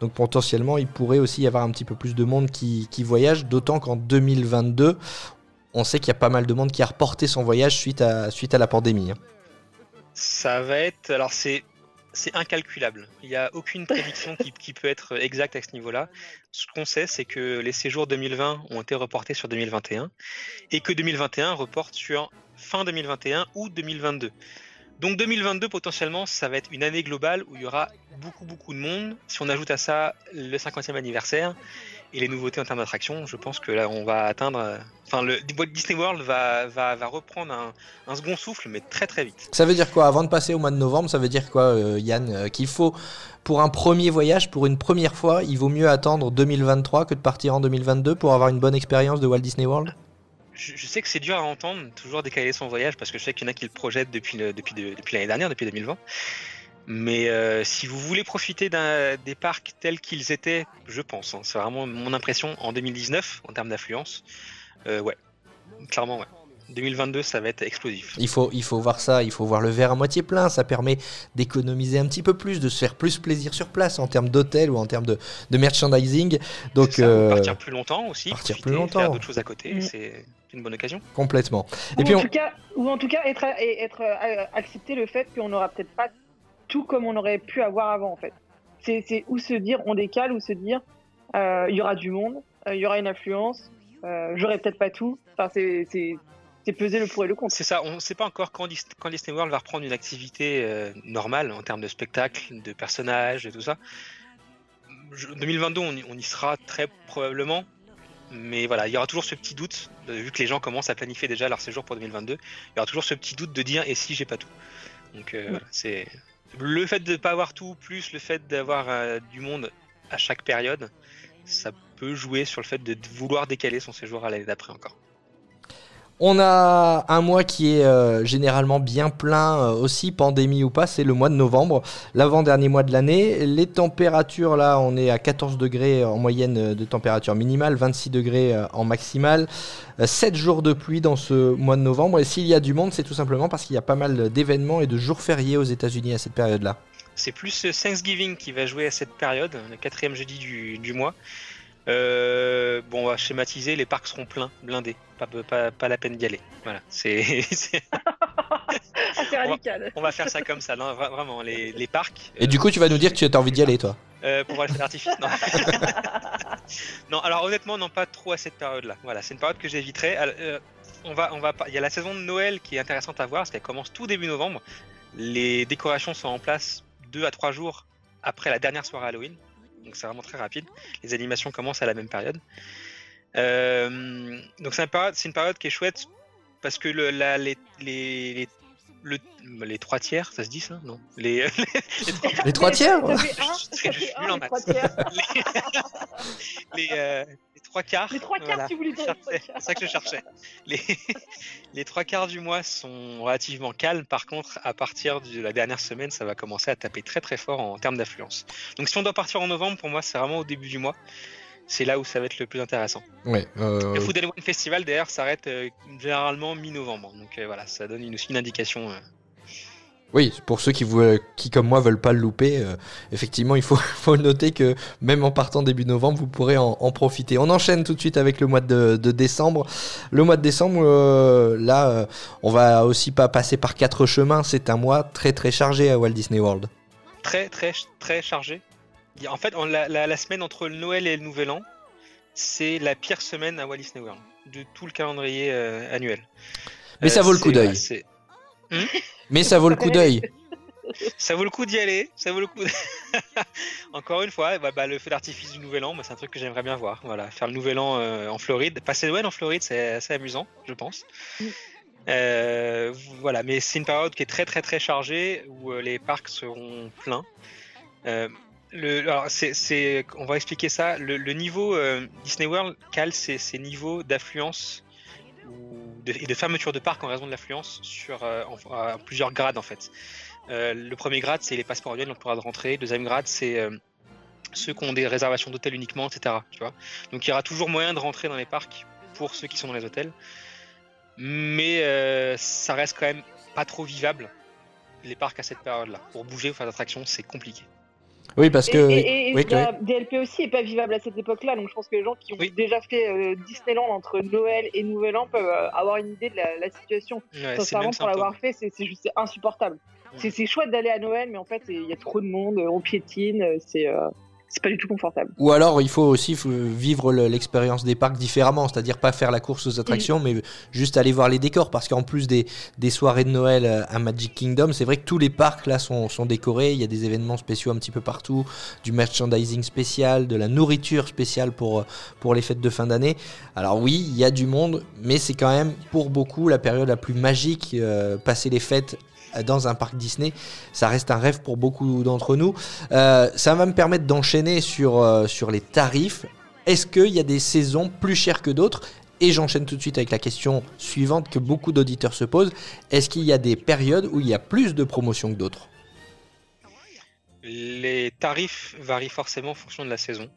Donc potentiellement, il pourrait aussi y avoir un petit peu plus de monde qui, voyage, d'autant qu'en 2022, on sait qu'il y a pas mal de monde qui a reporté son voyage suite à, suite à la pandémie. hein. Ça va être. Alors, c'est. C'est incalculable. Il n'y a aucune prédiction qui, qui peut être exacte à ce niveau-là. Ce qu'on sait, c'est que les séjours 2020 ont été reportés sur 2021 et que 2021 reporte sur fin 2021 ou 2022. Donc 2022, potentiellement, ça va être une année globale où il y aura beaucoup, beaucoup de monde. Si on ajoute à ça le 50e anniversaire et les nouveautés en termes d'attraction, je pense que là, on va atteindre. euh, Enfin, le Disney World va, reprendre un, un second souffle, mais très, très vite. Ça veut dire quoi? Avant de passer au mois de novembre, ça veut dire quoi, euh, Yann euh, Qu'il faut, pour un premier voyage, pour une première fois, il vaut mieux attendre 2023 que de partir en 2022 pour avoir une bonne expérience de Walt Disney World? Je, sais que c'est dur à entendre, toujours décaler son voyage, parce que je sais qu'il y en a qui le projettent depuis, depuis, de- depuis l'année dernière, depuis 2020. Mais euh, si vous voulez profiter des parcs tels qu'ils étaient, je pense, hein, c'est vraiment mon impression en 2019 en termes d'affluence, euh, ouais, clairement ouais. 2022, ça va être explosif. il faut, il faut voir ça, il faut voir le verre à moitié plein. Ça permet d'économiser un petit peu plus, de se faire plus plaisir sur place en termes d'hôtel ou en termes de, de merchandising. Donc, ça, euh, partir plus longtemps aussi, partir profiter, plus longtemps. faire d'autres choses à côté, Mm. c'est une bonne occasion. complètement. Ou, Et puis, en on... tout cas, ou en tout cas être, euh, accepter le fait qu'on n'aura peut-être pas tout comme on aurait pu avoir avant en fait. C'est ou se dire on décale ou se dire euh, il y aura du monde, euh, il y aura une affluence, euh, j'aurai peut-être pas tout. Enfin c'est c'est peser le pour et le contre. C'est ça, on ne sait pas encore quand, Dis- quand Disney World va reprendre une activité euh, normale en termes de spectacle, de personnages, de tout ça. Je- 2022, on y, on y sera très probablement, mais voilà, il y aura toujours ce petit doute, euh, vu que les gens commencent à planifier déjà leur séjour pour 2022, il y aura toujours ce petit doute de dire et si j'ai pas tout? Donc euh, c'est le fait de ne pas avoir tout, plus le fait d'avoir euh, du monde à chaque période, ça peut jouer sur le fait de vouloir décaler son séjour à l'année d'après encore. On a un mois qui est euh, généralement bien plein euh, aussi, pandémie ou pas, c'est le mois de novembre, l'avant-dernier mois de l'année. Les températures, là, on est à 14 degrés en moyenne euh, de température minimale, 26 degrés en maximale, 7 jours de pluie dans ce mois de novembre. Et s'il y a du monde, c'est tout simplement parce qu'il y a pas mal d'événements et de jours fériés aux États-Unis à cette période-là. C'est plus Thanksgiving qui va jouer à cette période, le quatrième jeudi du mois. Euh, bon, on va schématiser, les parcs seront pleins, blindés. Pas, pas, pas la peine d'y aller. Voilà, c'est, [LAUGHS] c'est- [LAUGHS] Ah, radical. on va faire ça comme ça, non, vraiment. Les, les parcs. Et du coup, tu vas nous dire que tu as envie d'y aller, toi. Euh, pour voir d'artifice Non. [LAUGHS] non, alors honnêtement, non, pas trop à cette période-là. Voilà, c'est une période que j'éviterai. Euh, on va, on va, pas- il y a la saison de Noël qui est intéressante à voir parce qu'elle commence tout début novembre. Les décorations sont en place deux à trois jours après la dernière soirée Halloween, donc c'est vraiment très rapide. Les animations commencent à la même période. Euh, donc c'est une période, qui est chouette parce que le, la, les, les, le- les trois tiers, ça se dit ça Non? Les, [LAUGHS] les trois Les trois tiers Je suis- nul en maths. les, euh, les trois quarts. Les trois quarts, voilà. si vous voulez dire. C'est ça que je cherchais. Les, les trois quarts du mois sont relativement calmes. Par contre, à partir de la dernière semaine, ça va commencer à taper très très fort en termes d'affluence. Donc si on doit partir en novembre, pour moi, c'est vraiment au début du mois. C'est là où ça va être le plus intéressant. Ouais. euh, Le Food and Wine Festival, d'ailleurs, s'arrête euh, généralement mi-novembre. Donc euh, voilà, ça donne une, aussi une indication. Oui, pour ceux qui, qui comme moi veulent pas le louper, effectivement, il faut, [LAUGHS] faut noter que même en partant début novembre, vous pourrez en, en profiter. On enchaîne tout de suite avec le mois de, de décembre. Le mois de décembre, là, on va aussi pas passer par quatre chemins. C'est un mois très très chargé à Walt Disney World. très très très chargé. En fait, la, la, semaine entre le Noël et le Nouvel An, c'est la pire semaine à Walt Disney World de tout le calendrier euh, annuel. Mais ça vaut le coup d'œil. Hmm [LAUGHS] Mais ça vaut le coup d'œil. [LAUGHS] ça vaut le coup d'y aller, ça vaut le coup. [LAUGHS] Encore une fois, bah, bah, le feu d'artifice du Nouvel An, c'est un truc que j'aimerais bien voir. Voilà, faire le Nouvel An euh, en Floride, passer Noël en Floride, c'est assez amusant, je pense. Mm. Euh, voilà, mais c'est une période qui est très très très chargée où euh, les parcs seront pleins. Le, alors c'est, on va expliquer ça. Le, niveau Disney World cale ses, niveaux d'affluence et de fermeture de parc en raison de l'affluence sur en, plusieurs grades en fait. Euh, le premier grade, c'est les passeports annuels, rentrer. Le deuxième grade, c'est euh, ceux qui ont des réservations d'hôtels uniquement, etc. Tu vois Donc il y aura toujours moyen de rentrer dans les parcs pour ceux qui sont dans les hôtels. Mais euh, ça reste quand même pas trop vivable, les parcs à cette période-là. Pour bouger ou faire d'attractions, c'est compliqué. Oui, parce que. Et, DLP aussi est pas vivable à cette époque-là, donc je pense que les gens qui ont déjà fait Disneyland entre Noël et Nouvel An peuvent avoir une idée de la, situation. Ouais, Sincèrement, pour l'avoir fait, c'est juste insupportable. C'est chouette d'aller à Noël, mais en fait, il y a trop de monde, on piétine, c'est euh, c'est pas du tout confortable. Ou alors, il faut aussi vivre l'expérience des parcs différemment, c'est-à-dire pas faire la course aux attractions, mais juste aller voir les décors, parce qu'en plus des, des, soirées de Noël euh, à Magic Kingdom, c'est vrai que tous les parcs là sont, sont, décorés, il y a des événements spéciaux un petit peu partout, du merchandising spécial, de la nourriture spéciale pour, euh, pour les fêtes de fin d'année. Alors oui, il y a du monde, mais c'est quand même pour beaucoup la période la plus magique, passer les fêtes dans un parc Disney. Ça reste un rêve pour beaucoup d'entre nous. Euh, ça va me permettre d'enchaîner sur, euh, sur les tarifs. Est-ce qu'il y a des saisons plus chères que d'autres? Et j'enchaîne tout de suite avec la question suivante que beaucoup d'auditeurs se posent. Est-ce qu'il y a des périodes où il y a plus de promotions que d'autres? Les tarifs varient forcément en fonction de la saison.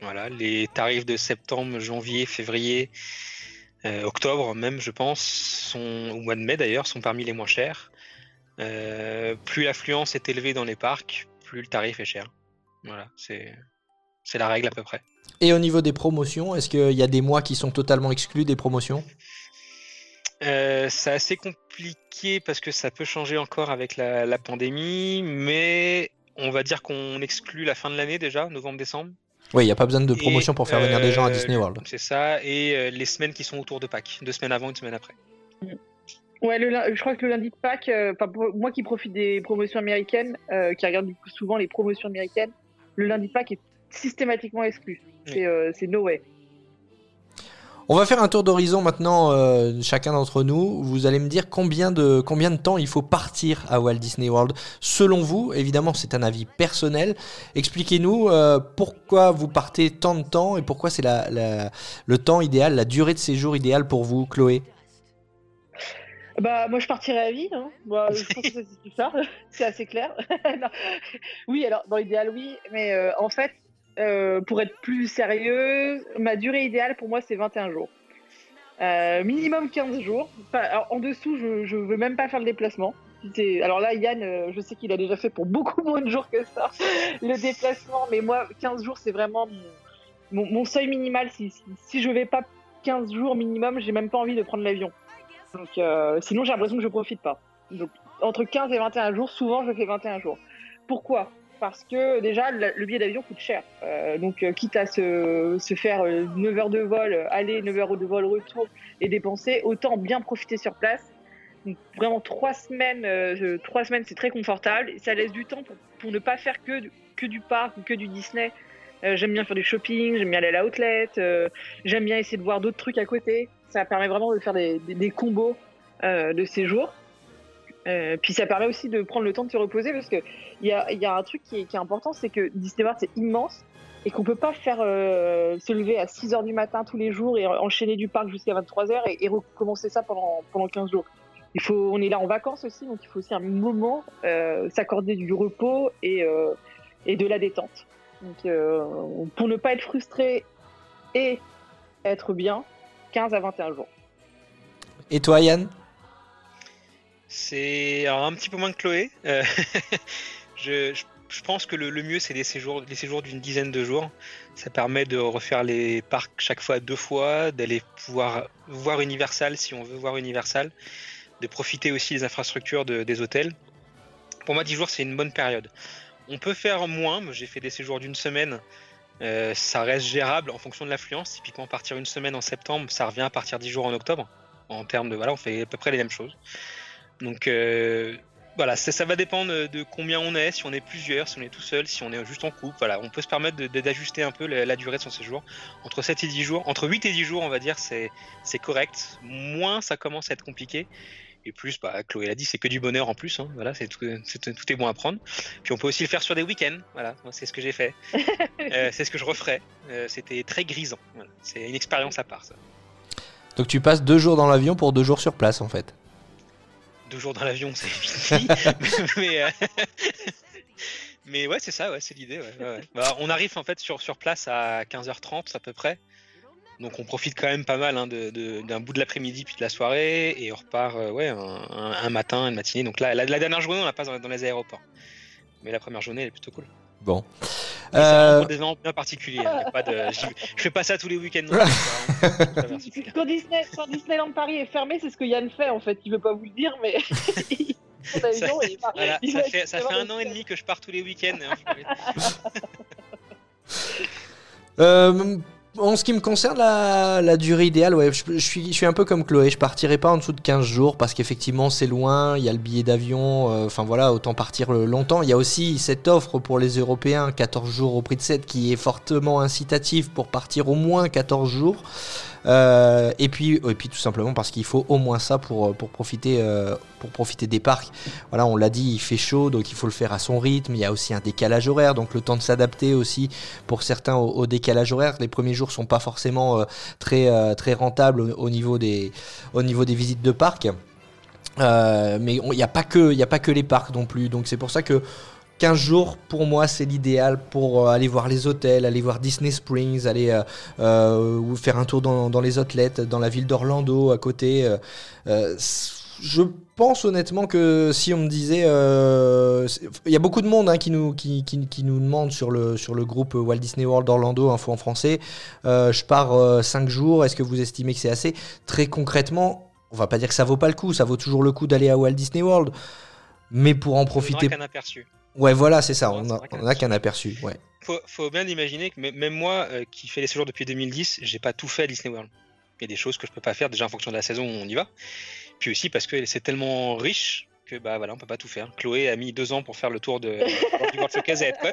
Voilà, les tarifs de septembre, janvier, février, euh, octobre même, je pense, sont, au mois de mai d'ailleurs, sont parmi les moins chers. Euh, plus l'affluence est élevée dans les parcs, plus le tarif est cher. Voilà, c'est c'est la règle à peu près. Et au niveau des promotions, est-ce qu'il y a des mois qui sont totalement exclus des promotions? Euh, C'est assez compliqué parce que ça peut changer encore avec la, pandémie, mais on va dire qu'on exclut la fin de l'année déjà, novembre-décembre. Oui, il n'y a pas besoin de promotion pour faire venir des gens à Disney World. C'est ça, et les semaines qui sont autour de Pâques, deux semaines avant, une semaine après. Ouais, je crois que le lundi de Pâques, euh, moi qui profite des promotions américaines, euh, qui regarde du coup souvent les promotions américaines, le lundi de Pâques est systématiquement exclu. Euh, c'est no way. On va faire un tour d'horizon maintenant, chacun d'entre nous. Vous allez me dire combien de, combien de temps il faut partir à Walt Disney World. Selon vous, évidemment, c'est un avis personnel. Expliquez-nous pourquoi vous partez tant de temps et pourquoi c'est le temps idéal, la durée de séjour idéale pour vous, Chloé? Bah, moi, je partirais à vie. Hein. Bah, je pense que c'est ça. [LAUGHS] c'est assez clair. [LAUGHS] Oui, alors, dans l'idéal, oui. Mais euh, en fait, euh, pour être plus sérieux, ma durée idéale pour moi, c'est 21 jours. Euh, minimum 15 jours. alors, en dessous, je ne veux même pas faire le déplacement. Alors là, Yann, je sais qu'il a déjà fait pour beaucoup [LAUGHS] moins de jours que ça le déplacement. Mais moi, 15 jours, c'est vraiment mon, mon, seuil minimal. Si, si, si je vais pas 15 jours minimum, j'ai même pas envie de prendre l'avion. Euh, sinon, j'ai l'impression que je profite pas. Donc, entre 15 et 21 jours, souvent, je fais 21 jours. Pourquoi? Parce que déjà, le billet d'avion coûte cher. Euh, donc, euh, quitte à se, se faire 9 heures de vol, aller, 9 heures de vol, retour et dépenser, autant bien profiter sur place. Vraiment, 3 semaines, trois semaines c'est très confortable. Ça laisse du temps pour, pour ne pas faire que, que du parc ou que du Disney. j'aime bien faire du shopping, j'aime bien aller à la outlet, j'aime bien essayer de voir d'autres trucs à côté ça permet vraiment de faire des, combos euh, de séjour. Euh, puis ça permet aussi de prendre le temps de se reposer parce qu'il y a, y a un truc qui est, important, c'est que Disney World c'est immense et qu'on peut pas euh, se lever à 6 h du matin tous les jours et enchaîner du parc jusqu'à 23 h et, recommencer ça pendant, pendant 15 jours. Il faut, on est là en vacances aussi, donc il faut aussi un moment s'accorder du repos et, et de la détente. Donc, pour ne pas être frustré et être bien, 15 à 21 jours. Et toi, Yann? C'est un petit peu moins que Chloé. Euh, [LAUGHS] je, pense que le, mieux, c'est des séjours, des séjours d'une dizaine de jours. Ça permet de refaire les parcs chaque fois deux fois, d'aller pouvoir voir Universal si on veut voir Universal, de profiter aussi des infrastructures des hôtels. Pour moi, 10 jours, c'est une bonne période. On peut faire moins, mais j'ai fait des séjours d'une semaine. Euh, ça reste gérable en fonction de l'affluence. Typiquement, partir une semaine en septembre, ça revient à partir 10 jours en octobre. En termes de voilà, on fait à peu près les mêmes choses. Donc euh, voilà, ça, va dépendre de combien on est, si on est plusieurs, si on est tout seul, si on est juste en couple. Voilà, on peut se permettre d'ajuster un peu la, la durée de son séjour. Entre 7 et 10 jours, entre 8 et 10 jours, on va dire, c'est correct. Moins ça commence à être compliqué. Et plus, bah, Chloé l'a dit, c'est que du bonheur en plus. hein. Voilà, c'est tout, c'est- tout est bon à prendre. Puis on peut aussi le faire sur des week-ends. Voilà, c'est ce que j'ai fait. [LAUGHS] Euh, c'est ce que je referai. Euh, C'était très grisant. Voilà. C'est une expérience à part, ça. Donc tu passes deux jours dans l'avion pour deux jours sur place en fait. Deux jours dans l'avion, c'est [LAUGHS] fini. [LAUGHS] mais, euh, mais ouais, c'est ça, ouais, c'est l'idée. ouais, ouais, ouais. Bah, on arrive en fait sur, sur place à 15h30 à peu près. Donc on profite quand même pas mal hein, de- de- d'un bout de l'après-midi puis de la soirée et on repart euh, ouais, un, un- un matin, une matinée. Donc là, la, la dernière journée, on la passe dans, dans les aéroports. Mais la première journée, elle est plutôt cool. Bon. C'est Euh, vraiment pour des événements bien particuliers. hein. Pas de, je fais pas ça tous les week-ends. non c'est. [LAUGHS] Quand, Disney, quand Disneyland Paris est fermé, c'est ce que Yann fait en fait. Il veut pas vous le dire, mais. [LAUGHS] et. Voilà, ça fait, ça fait avoir un an et demi que je pars tous les week-ends. hein, je- [LAUGHS] Euh, en ce qui me concerne, la, durée idéale, ouais, je, suis, un peu comme Chloé. Je partirai pas en dessous de 15 jours parce qu'effectivement c'est loin. Il y a le billet d'avion. euh, Enfin voilà, autant partir longtemps. Il y a aussi cette offre pour les Européens, 14 jours au prix de 7, qui est fortement incitative pour partir au moins 14 jours. Euh, et puis, et puis tout simplement parce qu'il faut au moins ça pour, pour profiter, euh, pour profiter des parcs. Voilà, on l'a dit, il fait chaud, donc il faut le faire à son rythme. Il y a aussi un décalage horaire, donc le temps de s'adapter aussi pour certains au, décalage horaire. Les premiers jours sont pas forcément euh, très, euh, très rentables au, au niveau des, au niveau des visites de parcs. Euh, mais il n'y a, pas que- a pas que les parcs non plus. Donc c'est pour ça que 15 jours, pour moi, c'est l'idéal pour euh, aller voir les hôtels, aller voir Disney Springs, aller euh, euh, faire un tour dans, dans les outlets, dans la ville d'Orlando à côté. euh, je pense honnêtement que si on me disait, euh, il y a beaucoup de monde hein, qui, nous, qui, qui, qui nous demande sur le, sur le groupe Walt Disney World Orlando, info en français, euh, je pars 5 jours, est-ce que vous estimez que c'est assez? Très concrètement, on va pas dire que ça vaut pas le coup, ça vaut toujours le coup d'aller à Walt Disney World, mais pour en profiter aperçu. Ouais, voilà, c'est ça. On c'est a, vrai qu'un aperçu. Ouais. Faut, faut bien imaginer que même moi, euh, qui fais les séjours depuis 2010, j'ai pas tout fait à Disney World. Il y a des choses que je peux pas faire déjà en fonction de la saison où on y va. Puis aussi parce que c'est tellement riche que bah voilà, on peut pas tout faire. Chloé a mis deux ans pour faire le tour de [LAUGHS] du World Showcase à Epcot.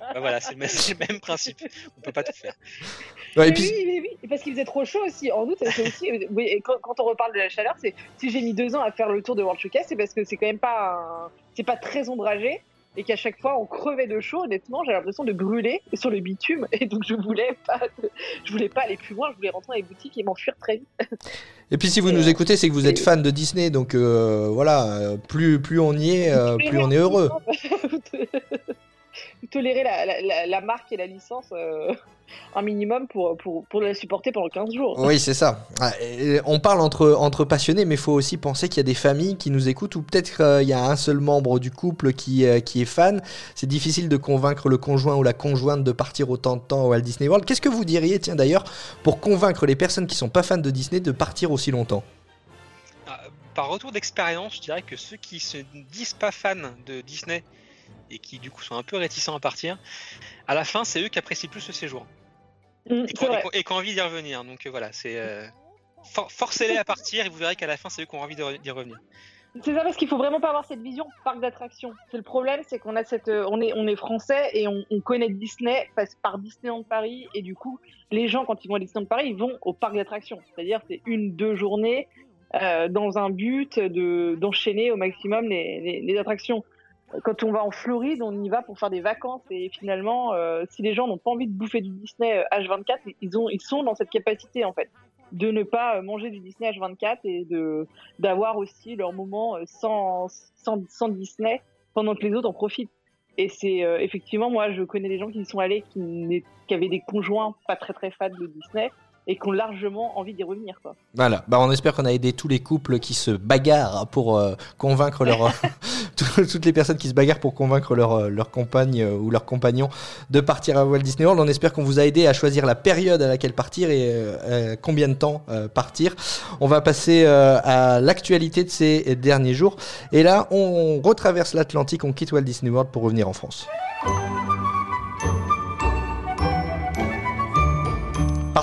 Bah voilà, c'est le, même- [LAUGHS] c'est le même principe. On peut pas tout faire. Ouais, et Mais puis, oui, oui, oui, parce qu'il faisait trop chaud aussi. En août, c'est aussi. oui, et quand, quand on reparle de la chaleur, c'est si j'ai mis deux ans à faire le tour de World Showcase, c'est parce que c'est quand même pas, un- c'est pas très ombragé et qu'à chaque fois on crevait de chaud. Honnêtement, j'ai l'impression de brûler sur le bitume [LAUGHS] et donc je voulais pas, je voulais pas aller plus loin. Je voulais rentrer dans les boutiques et m'enfuir très vite. [LAUGHS] et puis si vous nous écoutez, c'est que vous êtes fan de Disney, donc euh, voilà, euh, plus, plus on y est, euh, plus on est heureux. [LAUGHS] Vous tolérez la, la, la, la marque et la licence euh, [LAUGHS] un minimum pour, pour, pour la supporter pendant 15 jours. Oui, c'est ça. Ah, et On parle entre, entre passionnés, mais il faut aussi penser qu'il y a des familles qui nous écoutent, ou peut-être qu'il y a un seul membre du couple qui, euh, qui est fan. C'est difficile de convaincre le conjoint ou la conjointe de partir autant de temps au Walt Disney World. Qu'est-ce que vous diriez, tiens d'ailleurs, pour convaincre les personnes qui sont pas fans de Disney de partir aussi longtemps? Ah, Par retour d'expérience, je dirais que ceux qui se disent pas fans de Disney et qui du coup sont un peu réticents à partir, à la fin, c'est eux qui apprécient plus ce séjour Mm, et qui ont, envie d'y revenir. Donc euh, voilà, c'est euh, for- forcez-les à partir et vous verrez qu'à la fin, c'est eux qui ont envie re- d'y revenir. C'est ça parce qu'il faut vraiment pas avoir cette vision parc d'attractions. C'est le problème, c'est qu'on a cette, euh, on est, on est français et on, on connaît Disney passe par Disneyland Paris et du coup, les gens quand ils vont à Disneyland Paris, ils vont au parc d'attractions. C'est-à-dire c'est une deux journées euh, dans un but de d'enchaîner au maximum les, les, les attractions. Quand on va en Floride, on y va pour faire des vacances et finalement, euh, si les gens n'ont pas envie de bouffer du Disney euh, H24, ils ont, ils sont dans cette capacité en fait de ne pas euh, manger du Disney H24 et d'avoir aussi leur moment euh, sans, sans, Disney pendant que les autres en profitent. Et c'est euh, effectivement, moi, je connais des gens qui y sont allés qui avaient des conjoints pas très très fans de Disney et qui ont largement envie d'y revenir. Quoi. Voilà, bah on espère qu'on a aidé tous les couples qui se bagarrent pour euh, convaincre leur [LAUGHS] [LAUGHS] toutes les personnes qui se bagarrent pour convaincre leur, euh, leur compagne euh, ou leur compagnon de partir à Walt Disney World. On espère qu'on vous a aidé à choisir la période à laquelle partir et combien de temps partir. On va passer à l'actualité de ces derniers jours et là on retraverse l'Atlantique, on quitte Walt Disney World pour revenir en France.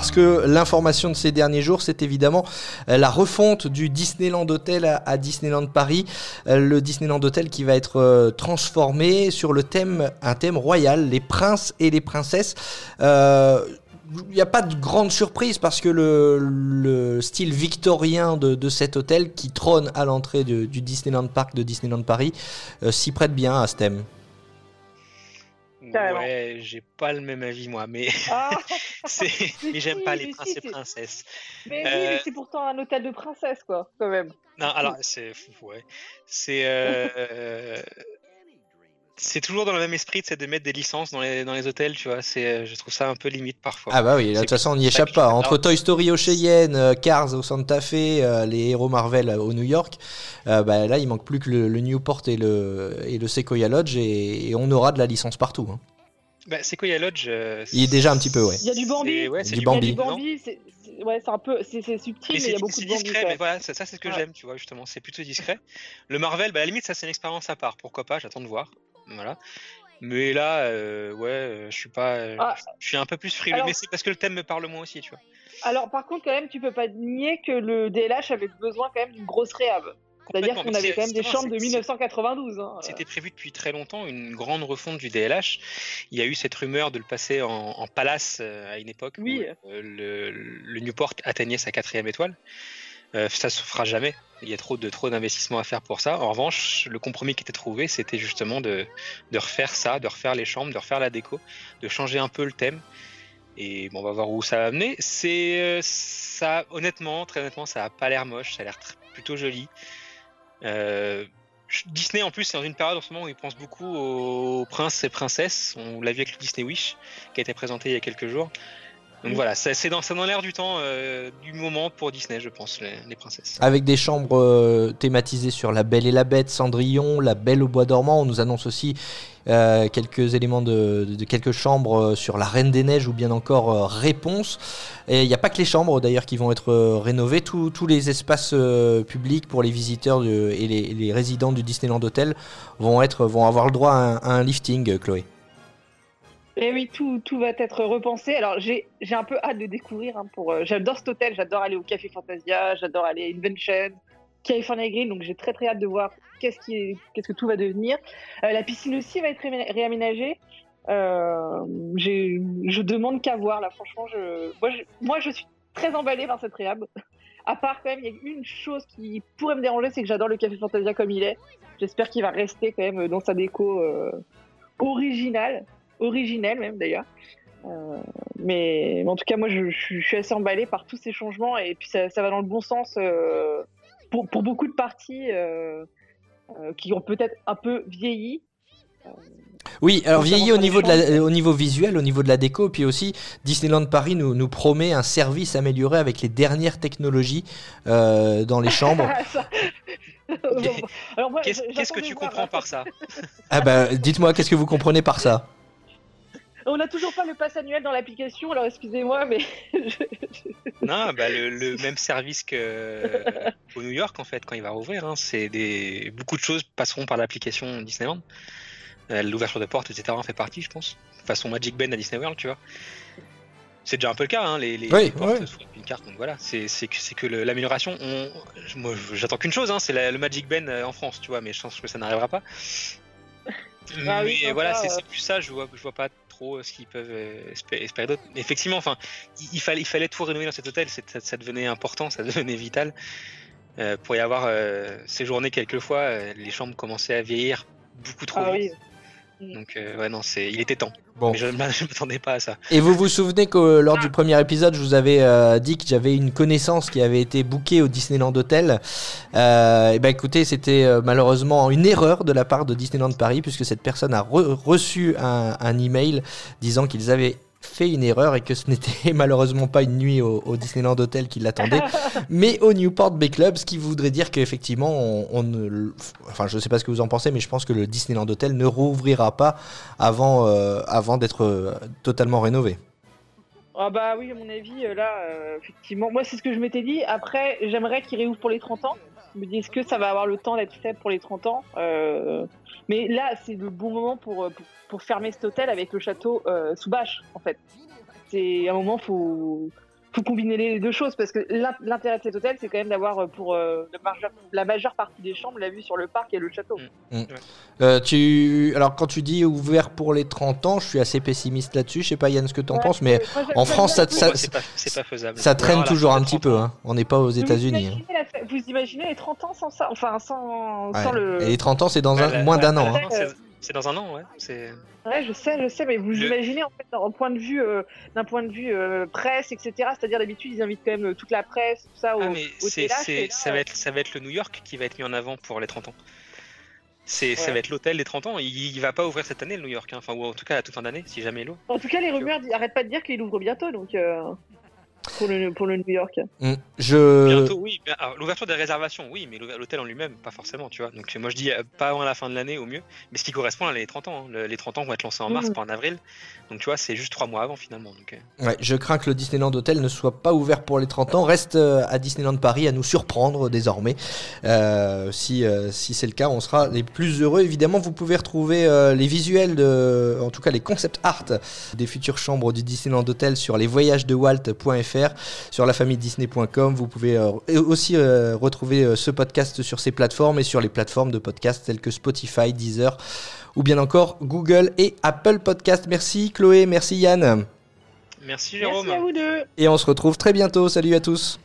Parce que l'information de ces derniers jours, c'est évidemment euh, la refonte du Disneyland Hotel à, Disneyland Paris. Euh, le Disneyland Hotel qui va être euh, transformé sur le thème, un thème royal, les princes et les princesses. il n'y a pas de grande surprise parce que le, style victorien de, cet hôtel qui trône à l'entrée du Disneyland Park de Disneyland Paris s'y prête bien à ce thème. Ouais, j'ai pas le même avis moi, mais ah. [LAUGHS] [LAUGHS] mais j'aime pas les princes et princesses. Mais oui, mais euh, c'est pourtant un hôtel de princesse quoi, quand même. Non, alors c'est ouais, c'est euh, [LAUGHS] c'est toujours dans le même esprit de mettre des licences dans les, dans les hôtels, tu vois. C'est, euh, je trouve ça un peu limite parfois. Ah bah oui, de toute façon on n'y échappe pas. Entre Toy Story au Cheyenne, euh, Cars au Santa Fe, euh, les héros Marvel au New York, bah là il manque plus que le, Newport et le, et le Sequoia Lodge et, on aura de la licence partout. Hein. Bah, Sequoia Lodge. il est déjà un petit peu, ouais. Il y a du Bambi. Ouais, du Bambi. ouais, c'est un peu, c'est subtil, mais, il y a beaucoup de discret, mais voilà, ça, c'est ce que j'aime, tu vois, justement, c'est plutôt discret. Le Marvel, bah, à la limite, ça c'est une expérience à part, pourquoi pas, j'attends de voir. Voilà. Mais là, euh, ouais, euh, je suis pas, euh, ah. je suis un peu plus frileux, mais c'est parce que le thème me parle moins aussi, tu vois. Alors, par contre, quand même, tu peux pas nier que le DLH avait besoin quand même d'une grosse réhab. C'est-à-dire qu'on avait quand même des chambres de 1992. Hein. C'était prévu depuis très longtemps, une grande refonte du DLH. Il y a eu cette rumeur de le passer en, palace à une époque oui. où le, le, Newport atteignait sa quatrième étoile. Euh, ça se fera jamais. Il y a trop de trop d'investissements à faire pour ça. En revanche, le compromis qui était trouvé, c'était justement de, de refaire ça, de refaire les chambres, de refaire la déco, de changer un peu le thème. Et bon, on va voir où ça va amener. C'est euh, ça, honnêtement, très honnêtement, ça a pas l'air moche. Ça a l'air plutôt joli. Euh, Disney en plus c'est dans une période en ce moment où ils pensent beaucoup aux princes et princesses. On l'a vu avec le Disney Wish qui a été présenté il y a quelques jours. Donc voilà, c'est dans, l'air du temps, euh, du moment pour Disney, je pense, les, princesses. Avec des chambres euh, thématisées sur La Belle et la Bête, Cendrillon, La Belle au Bois dormant. On nous annonce aussi euh, quelques éléments de, quelques chambres sur La Reine des Neiges ou bien encore Réponse. Et il n'y a pas que les chambres d'ailleurs qui vont être rénovées. Tous les espaces publics pour les visiteurs et les, résidents du Disneyland Hotel vont, être, vont avoir le droit à un lifting, Chloé. Et eh oui, tout, tout va être repensé. Alors, j'ai un peu hâte de découvrir. Hein, euh, j'adore cet hôtel, j'adore aller au Café Fantasia, j'adore aller à Invention, California Grill. Donc, j'ai très très hâte de voir qu'est-ce qui que tout va devenir. Euh, la piscine aussi va être réaménagée. Euh, je demande qu'à voir là. Franchement, moi, je, moi, je suis très emballée par cette réhab. À part quand même, il y a une chose qui pourrait me déranger, c'est que j'adore le Café Fantasia comme il est. J'espère qu'il va rester quand même dans sa déco originale originelle même d'ailleurs. Euh, mais, en tout cas, moi, je, suis assez emballé par tous ces changements et puis ça, va dans le bon sens euh, pour, beaucoup de parties euh, qui ont peut-être un peu vieilli. Oui, alors vieilli au niveau, de la, au niveau visuel, au niveau de la déco, puis aussi Disneyland Paris nous, nous promet un service amélioré avec les dernières technologies dans les chambres. [LAUGHS] Qu'est-ce que tu comprends par ça? Ah bah, dites-moi, qu'est-ce que vous comprenez par ça? On n'a toujours pas le pass annuel dans l'application, alors excusez-moi, mais. [LAUGHS] non, bah le, même service que euh, au New York en fait quand il va rouvrir. Hein, c'est des beaucoup de choses passeront par l'application Disneyland. Euh, l'ouverture de porte, etc. en fait partie, je pense. Façon Magic Ben à Disney World, tu vois. C'est déjà un peu le cas, hein, les, les, portes une carte. Donc voilà, c'est que, que l'amélioration. Moi, j'attends qu'une chose, hein, c'est le Magic Ben en France, tu vois, mais je pense que ça n'arrivera pas. Ah mais voilà, c'est plus ça. Je vois, je vois pas euh, ce qu'ils peuvent euh, espérer, d'autres. Effectivement, enfin, il, fallait, il fallait tout rénover dans cet hôtel, ça, ça, devenait important, ça devenait vital. Euh, pour y avoir séjourné quelques fois, les chambres commençaient à vieillir beaucoup trop ah vite. Donc ouais non c'est il était temps. Bon. Mais je ne m'attendais pas à ça. Et vous vous souvenez que lors du premier épisode, je vous avais dit que j'avais une connaissance qui avait été bookée au Disneyland Hotel. et ben écoutez, c'était malheureusement une erreur de la part de Disneyland Paris puisque cette personne a reçu un, un email disant qu'ils avaient fait une erreur et que ce n'était [LAUGHS] malheureusement pas une nuit au, au Disneyland Hotel qui l'attendait, [LAUGHS] mais au Newport Bay Club, ce qui voudrait dire qu'effectivement, on, on ne enfin, je sais pas ce que vous en pensez, mais je pense que le Disneyland Hotel ne rouvrira pas avant, euh, avant d'être euh, totalement rénové. Ah bah oui, à mon avis, euh, là, euh, effectivement, moi c'est ce que je m'étais dit. Après, j'aimerais qu'il réouvre pour les 30 ans. Je me dis, est-ce que ça va avoir le temps d'être fait pour les 30 ans? Euh, Mais là, c'est le bon moment pour, euh, pour, pour fermer cet hôtel avec le château euh, sous bâche, en fait. C'est un moment, faut faut combiner les deux choses parce que l'in- l'intérêt de cet hôtel, c'est quand même d'avoir euh, pour euh, majeure- la majeure partie des chambres la vue sur le parc et le château. Euh, tu... Alors, quand tu dis ouvert pour les 30 ans, je suis assez pessimiste là-dessus. Je sais pas, Yann, ce que tu en Ouais, penses, mais moi, en France, ça- pas, pas faisable. traîne alors, toujours un petit 30 peu. Hein. On n'est pas aux États-Unis. Vous imaginez les 30 ans sans ça Enfin, sans, Ouais. sans le. Et les 30 ans, c'est dans un... La- moins d'un an. la- hein. c'est- dans un an, ouais. C'est. Ouais, je sais, je sais, mais vous Le- imaginez en fait d'un point de vue, euh, d'un point de vue euh, presse, etc. C'est-à-dire d'habitude ils invitent quand même euh, toute la presse, tout ça au, Ah, mais au c'est, télage, c'est- et là, ça, va être, ça va être le New York qui va être mis en avant pour les 30 ans. C'est, Ça va être l'hôtel des 30 ans. Il, il va pas ouvrir cette année, le New York. hein. Enfin, ou en tout cas à toute fin d'année, si jamais il ouvre. En tout cas, les rumeurs di- arrêtent pas de dire qu'il ouvre bientôt, donc euh, pour le pour le New York. Mm. Je... Bientôt, oui. l'ouverture des réservations, oui, mais l'hôtel en lui-même, pas forcément, tu vois. Donc moi je dis euh, pas avant la fin de l'année au mieux. Mais ce qui correspond à les 30 ans. hein. Le- Les 30 ans vont être lancés en mars, Mhm. pas en avril. Donc tu vois, c'est juste 3 mois avant finalement. Donc, euh, Ouais, je crains que le Disneyland Hotel ne soit pas ouvert pour les 30 ans. Reste euh, à Disneyland Paris à nous surprendre désormais. Euh, si si c'est le cas, on sera les plus heureux. Évidemment, vous pouvez retrouver les visuels, de, en tout cas les concept art des futures chambres du Disneyland Hotel sur lesvoyagesdewalt.fr, sur la famille disney.com. Vous pouvez euh, aussi euh, retrouver euh, ce podcast sur ces plateformes et sur les plateformes de podcasts telles que Spotify, Deezer ou bien encore Google et Apple Podcast. Merci Chloé, merci Yann. Merci Jérôme. Merci à vous deux. Et on se retrouve très bientôt. Salut à tous.